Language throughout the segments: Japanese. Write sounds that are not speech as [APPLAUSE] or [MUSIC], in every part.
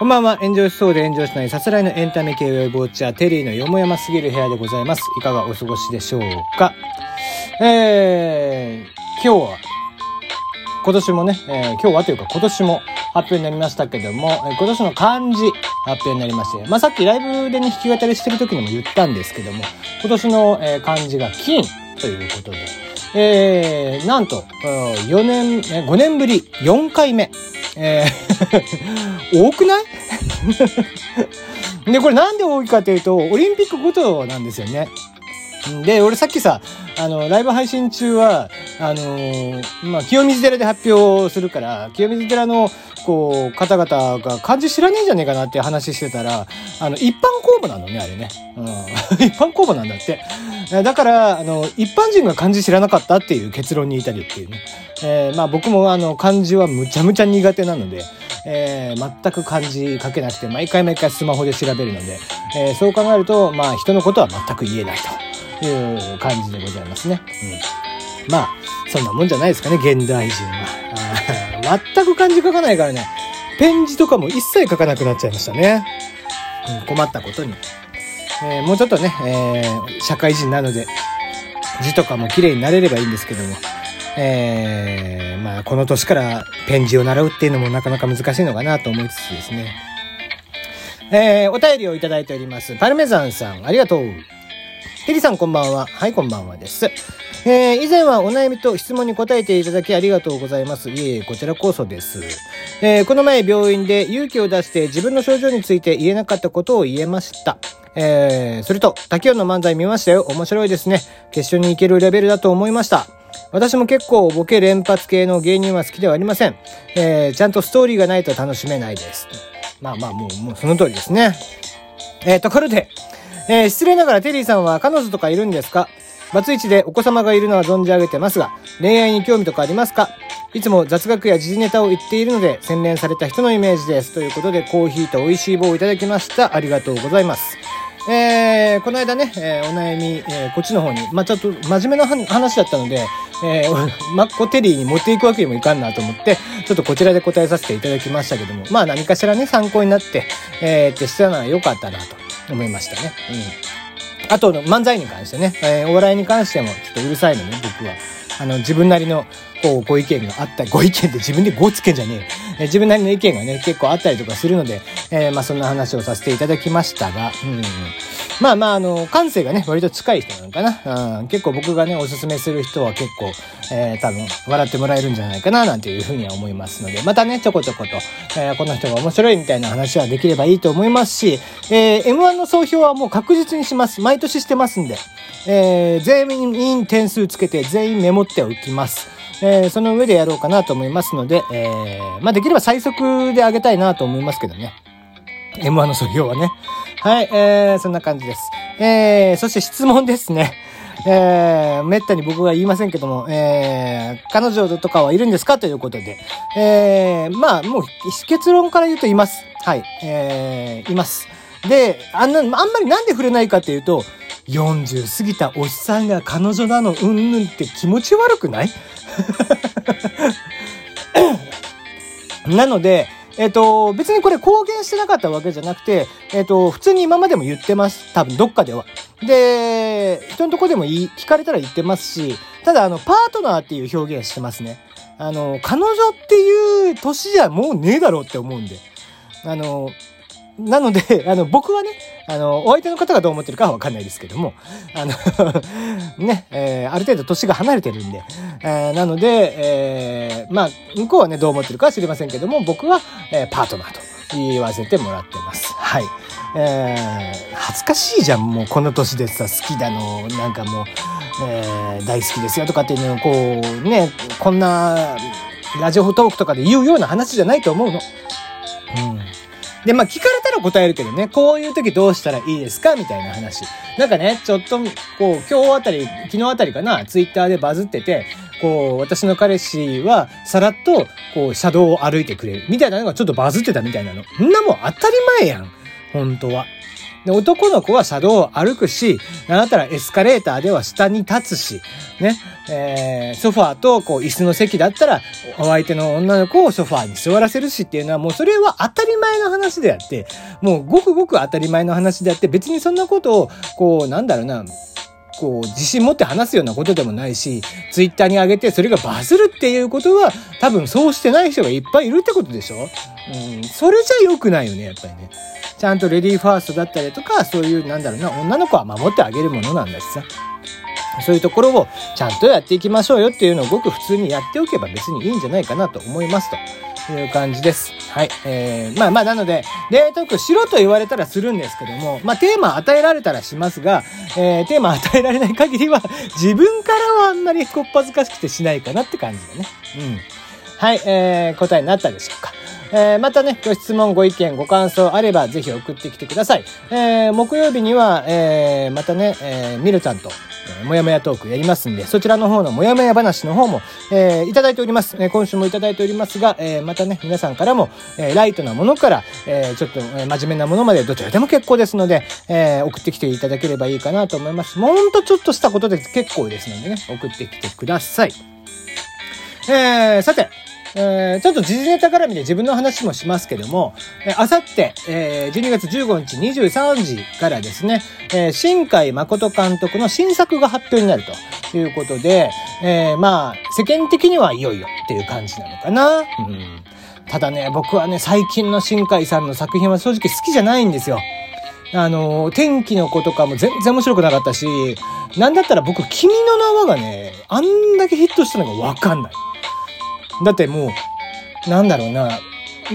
こんばんは。炎上しそうで炎上しないさすらいのエンタメ系ウェブウォッチャー、テリーのよもやますぎる部屋でございます。いかがお過ごしでしょうか？えー、今日は、今年もね、えー、今日はというか今年も発表になりましたけども、えー、今年の漢字発表になりまして、まあ、さっきライブでね、弾き語りしてる時にも言ったんですけども、今年の、えー、漢字が金ということで、えー、なんと、4年、5年ぶり4回目。えー多くない？[LAUGHS] で、これなんで多いかというと、オリンピックごとなんですよね。で、俺さっきさ、あの、ライブ配信中は、あのー、まあ、清水寺で発表するから、清水寺の、こう、方々が漢字知らねえんじゃねえかなって話してたら、あの、一般公募なのね、あれね。うん。[LAUGHS] 一般公募なんだって。だから、あの、一般人が漢字知らなかったっていう結論に至るっていうね。えー、まあ僕もあの、漢字はむちゃむちゃ苦手なので、えー、全く漢字書けなくて、毎回毎回スマホで調べるので、えー、そう考えると、まあ人のことは全く言えないという感じでございますね。うん。まあ、そんなもんじゃないですかね、現代人は。全く漢字書かないからね、ペン字とかも一切書かなくなっちゃいましたね。うん、困ったことに。えー、もうちょっとね、えー、社会人なので、字とかも綺麗になれればいいんですけども、えー、まあ、この年からペン字を習うっていうのもなかなか難しいのかなと思いつつですね。えー、お便りをいただいております。パルメザンさん、ありがとう。テリさんこんばんは。はい、こんばんはです。えー、以前はお悩みと質問に答えていただきありがとうございます。いえ、こちらこそです。えー、この前病院で勇気を出して自分の症状について言えなかったことを言えました。えー、それと、竹雄の漫才見ましたよ。面白いですね。決勝に行けるレベルだと思いました。私も結構ボケ連発系の芸人は好きではありません。えー、ちゃんとストーリーがないと楽しめないです。まあまあ、もう、もうその通りですね。えー、ところで、えー、失礼ながらテリーさんは彼女とかいるんですか？バツイチでお子様がいるのは存じ上げてますが、恋愛に興味とかありますか？いつも雑学や時事ネタを言っているので、洗練された人のイメージです。ということで、コーヒーと美味しい棒をいただきました。ありがとうございます。えー、この間ね、えー、お悩み、えー、こっちの方に、まあ、ちょっと真面目な話だったので、えー、マッコテリーに持っていくわけにもいかんなと思って、ちょっとこちらで答えさせていただきましたけども、まあ何かしらね、参考になって、えー、ってしたのは良かったなと思いましたね。うん。あと、漫才に関してね、えー、お笑いに関してもちょっとうるさいのね、僕は。あの、自分なりの、こう、ご意見があったり、ご意見って自分でごつけんじゃねえよ。自分なりの意見がね、結構あったりとかするので、えー、まあそんな話をさせていただきましたが、うん。まあまあ、あの、感性がね、割と近い人なのかな。うん、結構僕がね、おすすめする人は結構、えー、多分、笑ってもらえるんじゃないかな、なんていうふうには思いますので、またね、ちょこちょこと、えー、この人が面白いみたいな話はできればいいと思いますし、えー、M1 の総評はもう確実にします。毎年してますんで、えー、全員点数つけて全員メモっておきます。えー、その上でやろうかなと思いますので、えー、まあ、できれば最速で上げたいなと思いますけどね。M1 の総評はね。はい、えー、そんな感じです。えー、そして質問ですね。えー、めったに僕が言いませんけども、えー、彼女とかはいるんですか？ということで、えー、まあ、もう、結論から言うといます。はい、えー、います。で、あんな、あんまりなんで触れないかっていうと、40過ぎたおっさんが彼女なの、うんぬんって気持ち悪くない？[COUGHS] なので、えっ、と、別にこれ公言してなかったわけじゃなくて、えっ、と、普通に今までも言ってます。多分、どっかでは。で、人のとこでも言い、聞かれたら言ってますし、ただ、あの、パートナーっていう表現してますね。あの、彼女っていう年じゃもうねえだろうって思うんで。あの、なので、[LAUGHS] あの、僕はね、あの、お相手の方がどう思ってるかはわかんないですけども、あの [LAUGHS] ね、えー、ある程度年が離れてるんで、えー、なので、えー、まあ、向こうはね、どう思ってるかは知りませんけども、僕は、えー、パートナーと言わせてもらってます。はい。えー、恥ずかしいじゃん、もうこの年でさ、好きだの、なんかもう、えー、大好きですよとかっていうのを、こう、ね、こんな、ラジオトークとかで言うような話じゃないと思うの。で、まあ聞かれたら答えるけどね、こういう時どうしたらいいですかみたいな話。なんかね、ちょっと、こう、今日あたり、昨日あたりかな、ツイッターでバズってて、こう、私の彼氏は、さらっと、こう、車道を歩いてくれる。みたいなのがちょっとバズってたみたいなの。んなもん当たり前やん。本当は。で、男の子は車道を歩くし、なんだったらエスカレーターでは下に立つし、ね、えー、ソファーとこう椅子の席だったら、お相手の女の子をソファーに座らせるしっていうのは、もうそれは当たり前の話であって、もうごくごく当たり前の話であって、別にそんなことを、こう、なんだろうな、こう、自信持って話すようなことでもないし、ツイッターに上げてそれがバズるっていうことは、多分そうしてない人がいっぱいいるってことでしょ？うん、それじゃ良くないよね、やっぱりね。ちゃんとレディーファーストだったりとか、そういう、なんだろうな、女の子は守ってあげるものなんだしさ。そういうところをちゃんとやっていきましょうよっていうのをごく普通にやっておけば別にいいんじゃないかなと思いますという感じです。はい。えー、まあまあなので、デートクしろと言われたらするんですけども、まあテーマ与えられたらしますが、えー、テーマ与えられない限りは自分からはあんまりこっぱずかしくてしないかなって感じだね。うん。はい、えー、答えになったでしょうか。えー、またね、ご質問、ご意見、ご感想あれば、ぜひ送ってきてください。えー、木曜日には、えー、またね、えー、ミルちゃんと、えー、もやもやトークやりますんで、そちらの方のもやもや話の方も、えー、いただいております。えー、今週もいただいておりますが、えー、またね、皆さんからも、えー、ライトなものから、えー、ちょっと、えー、真面目なものまで、どちらでも結構ですので、えー、送ってきていただければいいかなと思います。もうほんとちょっとしたことで結構ですのでね、送ってきてください。えー、さて、えー、ちょっと時事ネタ絡みで自分の話もしますけども、えー、あさって、えー、12月15日23時からですね、えー、新海誠監督の新作が発表になるということで、えー、まあ、世間的にはいよいよっていう感じなのかな。うん。ただね、僕はね、最近の新海さんの作品は正直好きじゃないんですよ。あの、天気の子とかも全然面白くなかったし、なんだったら僕、君の名はがね、あんだけヒットしたのがわかんない。だってもう、なんだろうな、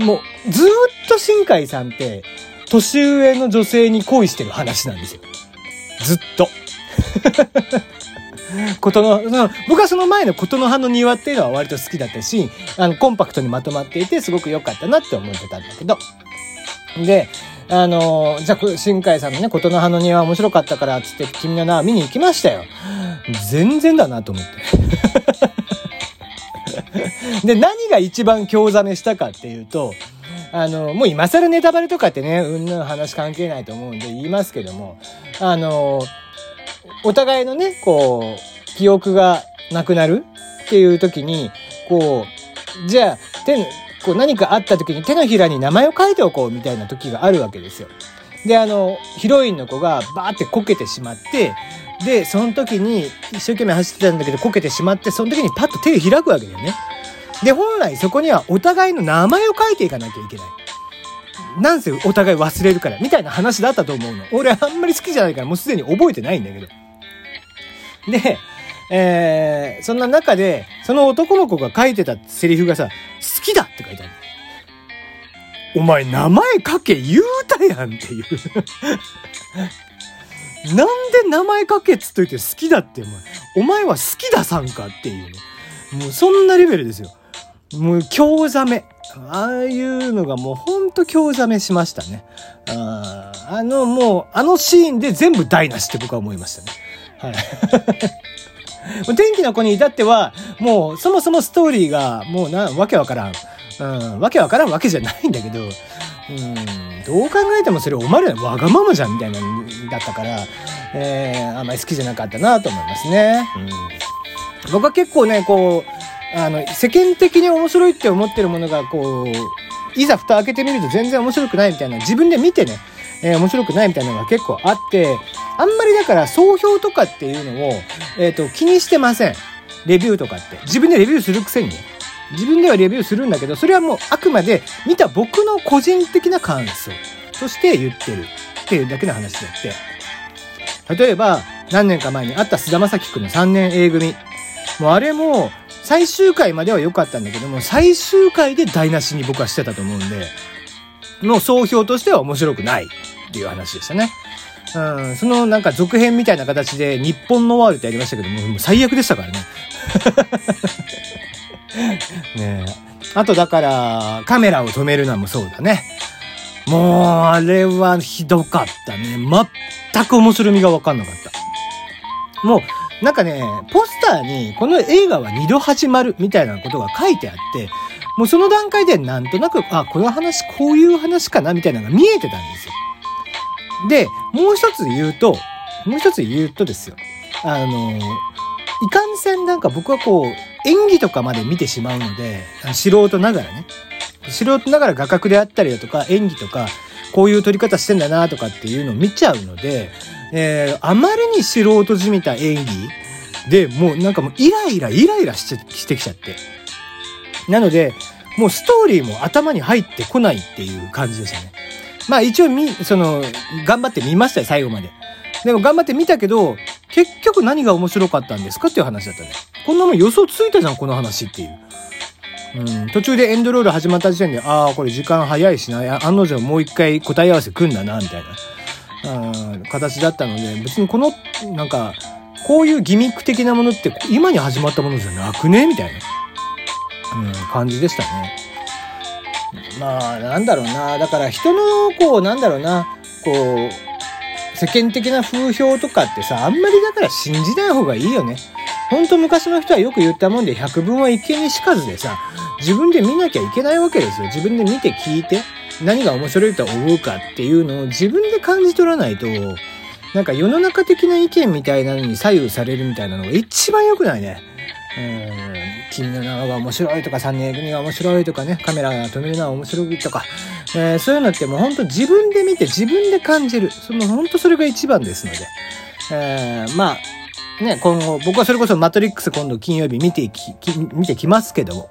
もう、ずっと新海さんって、年上の女性に恋してる話なんですよ。ずっと。[LAUGHS] ことの、その、僕はその前のことの葉の庭っていうのは割と好きだったし、あの、コンパクトにまとまっていて、すごく良かったなって思ってたんだけど。で、あの、じゃあ、新海さんのね、ことの葉の庭面白かったから、つって、君の名は見に行きましたよ。全然だなと思って。で、何が一番興ざめしたかっていうと、あの、もう今更ネタバレとかってね、うんぬん話関係ないと思うんで言いますけども、あの、お互いのね、こう、記憶がなくなるっていう時に、こう、じゃあ、手こう何かあった時に手のひらに名前を書いておこうみたいな時があるわけですよ。で、あの、ヒロインの子がバーってこけてしまって、で、その時に一生懸命走ってたんだけどこけてしまって、その時にパッと手を開くわけだよね。で、本来そこにはお互いの名前を書いていかなきゃいけない。なんせお互い忘れるから、みたいな話だったと思うの。俺あんまり好きじゃないからもうすでに覚えてないんだけど。で、えー、そんな中で、その男の子が書いてたセリフがさ、好きだって書いてある。お前名前書け言うたやんっていう [LAUGHS] なんで名前書けっつっといて好きだってお前。お前は好きださんかっていうね。もうそんなレベルですよ。もう興ざめ。ああいうのがもうほんと興ざめしましたね。あのもう、あのシーンで全部台無しって僕は思いましたね。はい。[LAUGHS] 天気の子に至っては、もうそもそもストーリーがもうな、わけわからん。うん、わけわからんわけじゃないんだけど、うん、どう考えてもそれお前らわがままじゃんみたいなだったから、えー、あんまり好きじゃなかったなと思いますね。うん、僕は結構ね、こう、あの、世間的に面白いって思ってるものが、こう、いざ蓋開けてみると全然面白くないみたいな、自分で見てね、えー、面白くないみたいなのが結構あって、あんまりだから総評とかっていうのを、えっ、ー、と、気にしてません。レビューとかって。自分でレビューするくせにね。自分ではレビューするんだけど、それはもうあくまで見た僕の個人的な感想として言ってるっていうだけの話であって。例えば、何年か前にあった菅田将暉くんの3年 A 組。もうあれも、最終回までは良かったんだけども、最終回で台無しに僕はしてたと思うんで、の総評としては面白くないっていう話でしたね。うん、そのなんか続編みたいな形で日本のワールってやりましたけども、もう最悪でしたからね。[LAUGHS] ねえ。あとだから、カメラを止めるのもそうだね。もう、あれはひどかったね。全く面白みがわかんなかった。もう、なんかね、ポスターにこの映画は二度始まるみたいなことが書いてあって、もうその段階でなんとなく、あ、この話、こういう話かなみたいなのが見えてたんですよ。で、もう一つ言うと、もう一つ言うとですよ。あの、いかんせんなんか僕はこう、演技とかまで見てしまうので、素人ながらね。素人ながら画角であったりだとか、演技とか、こういう撮り方してんだなとかっていうのを見ちゃうので、えー、あまりに素人じみた演技で、もうなんかもうイライライライラしてきちゃって。なので、もうストーリーも頭に入ってこないっていう感じでしたね。まあ一応み、その、頑張って見ましたよ、最後まで。でも頑張って見たけど、結局何が面白かったんですかっていう話だったね。こんなもん予想ついたじゃん、この話っていう。うん、途中でエンドロール始まった時点で、ああ、これ時間早いしな、案の定もう一回答え合わせ来んだな、みたいな、形だったので、別にこの、なんか、こういうギミック的なものって今に始まったものじゃなくね？みたいな、うん、感じでしたね。まあ、なんだろうな。だから人の、こう、なんだろうな、こう、世間的な風評とかってさ、あんまりだから信じない方がいいよね。ほんと昔の人はよく言ったもんで、百聞は一見にしかずでさ、自分で見なきゃいけないわけですよ。自分で見て聞いて、何が面白いと思うかっていうのを自分で感じ取らないと、なんか世の中的な意見みたいなのに左右されるみたいなのが一番良くないね。うん、君の名は面白いとか、三年組が面白いとかね、カメラを止めるなは面白いとか、えー、そういうのってもう本当自分で見て自分で感じる。その本当それが一番ですので。えー、まあ、ね、今後、僕はそれこそマトリックス今度金曜日見てき、見てきますけども、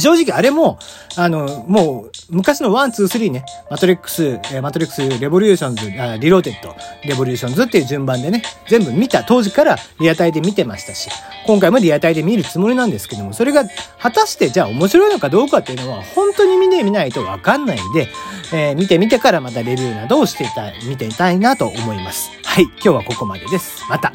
正直あれも、あの、もう、昔の1、2、3ね、マトリックス、えマトリックス、レボリューションズ、あリローデッド、レボリューションズっていう順番でね、全部見た当時からリアタイで見てましたし、今回もリアタイで見るつもりなんですけども、それが果たしてじゃあ面白いのかどうかっていうのは、本当に見てみないとわかんないんで、えー、見てみてからまたレビューなどをしていた、見ていたいなと思います。はい、今日はここまでです。また。